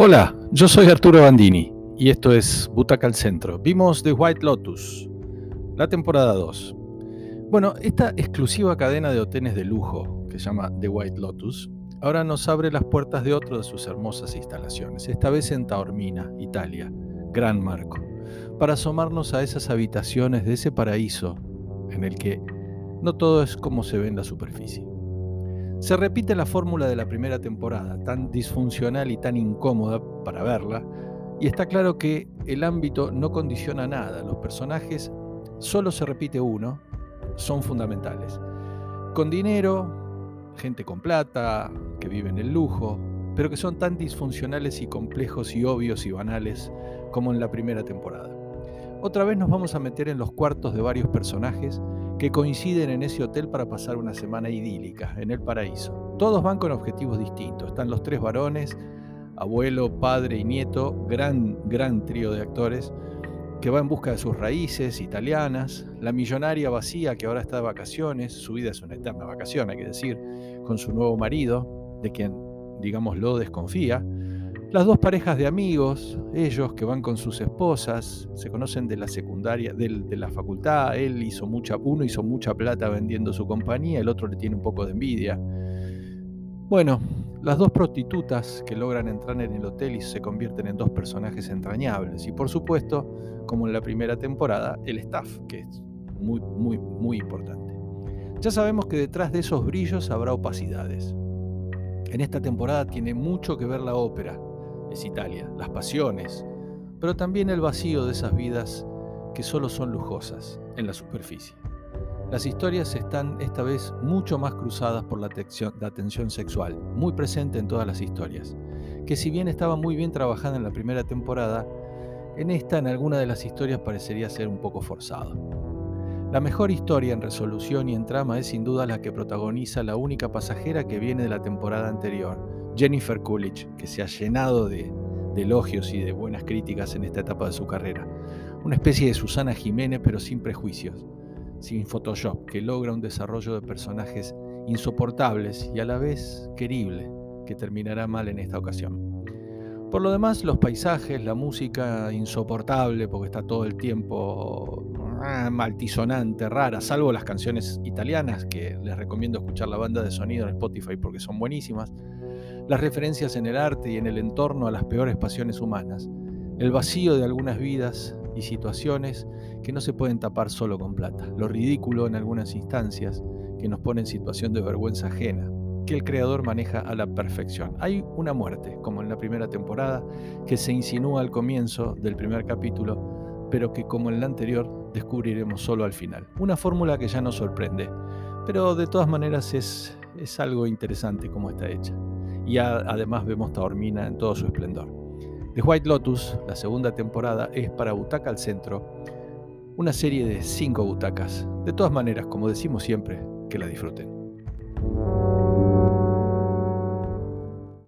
Hola, yo soy Arturo Bandini y esto es Butaca al Centro. Vimos The White Lotus, la temporada 2. Bueno, esta exclusiva cadena de hoteles de lujo que se llama The White Lotus ahora nos abre las puertas de otro de sus hermosas instalaciones, esta vez en Taormina, Italia, Gran Marco, para asomarnos a esas habitaciones de ese paraíso en el que no todo es como se ve en la superficie. Se repite la fórmula de la primera temporada, tan disfuncional y tan incómoda para verla, y está claro que el ámbito no condiciona nada, los personajes solo se repite uno, son fundamentales. Con dinero, gente con plata, que vive en el lujo, pero que son tan disfuncionales y complejos y obvios y banales como en la primera temporada. Otra vez nos vamos a meter en los cuartos de varios personajes que coinciden en ese hotel para pasar una semana idílica, en el paraíso. Todos van con objetivos distintos. Están los tres varones, abuelo, padre y nieto, gran, gran trío de actores, que va en busca de sus raíces italianas, la millonaria vacía que ahora está de vacaciones, su vida es una eterna vacación, hay que decir, con su nuevo marido, de quien, digamos, lo desconfía, las dos parejas de amigos, ellos que van con sus esposas, se conocen de la secundaria, de, la facultad, él hizo mucha, uno hizo mucha plata vendiendo su compañía, el otro le tiene un poco de envidia. Bueno, las dos prostitutas que logran entrar en el hotel y se convierten en dos personajes entrañables. Y por supuesto, como en la primera temporada, el staff, que es muy, muy, muy importante. Ya sabemos que detrás de esos brillos habrá opacidades. En esta temporada tiene mucho que ver la ópera, es Italia, las pasiones, pero también el vacío de esas vidas que solo son lujosas en la superficie. Las historias están esta vez mucho más cruzadas por la, tensión sexual, muy presente en todas las historias, que si bien estaba muy bien trabajada en la primera temporada, en esta en alguna de las historias parecería ser un poco forzado. La mejor historia en resolución y en trama es sin duda la que protagoniza la única pasajera que viene de la temporada anterior, Jennifer Coolidge, que se ha llenado de, elogios y de buenas críticas en esta etapa de su carrera. Una especie de Susana Jiménez, pero sin prejuicios, sin Photoshop, que logra un desarrollo de personajes insoportables y a la vez querible, que terminará mal en esta ocasión. Por lo demás, los paisajes, la música insoportable, porque está todo el tiempo ah, rara, salvo las canciones italianas, que les recomiendo escuchar la banda de sonido en Spotify porque son buenísimas. Las referencias en el arte y en el entorno a las peores pasiones humanas, el vacío de algunas vidas y situaciones que no se pueden tapar solo con plata, lo ridículo en algunas instancias que nos pone en situación de vergüenza ajena, que el creador maneja a la perfección. Hay una muerte, como en la primera temporada, que se insinúa al comienzo del primer capítulo, pero que como en la anterior descubriremos solo al final. Una fórmula que ya nos sorprende, pero de todas maneras es, es algo interesante como está hecha y además vemos Taormina en todo su esplendor. The White Lotus, la segunda temporada, es para Butaca al Centro, una serie de cinco butacas. De todas maneras, como decimos siempre, que la disfruten.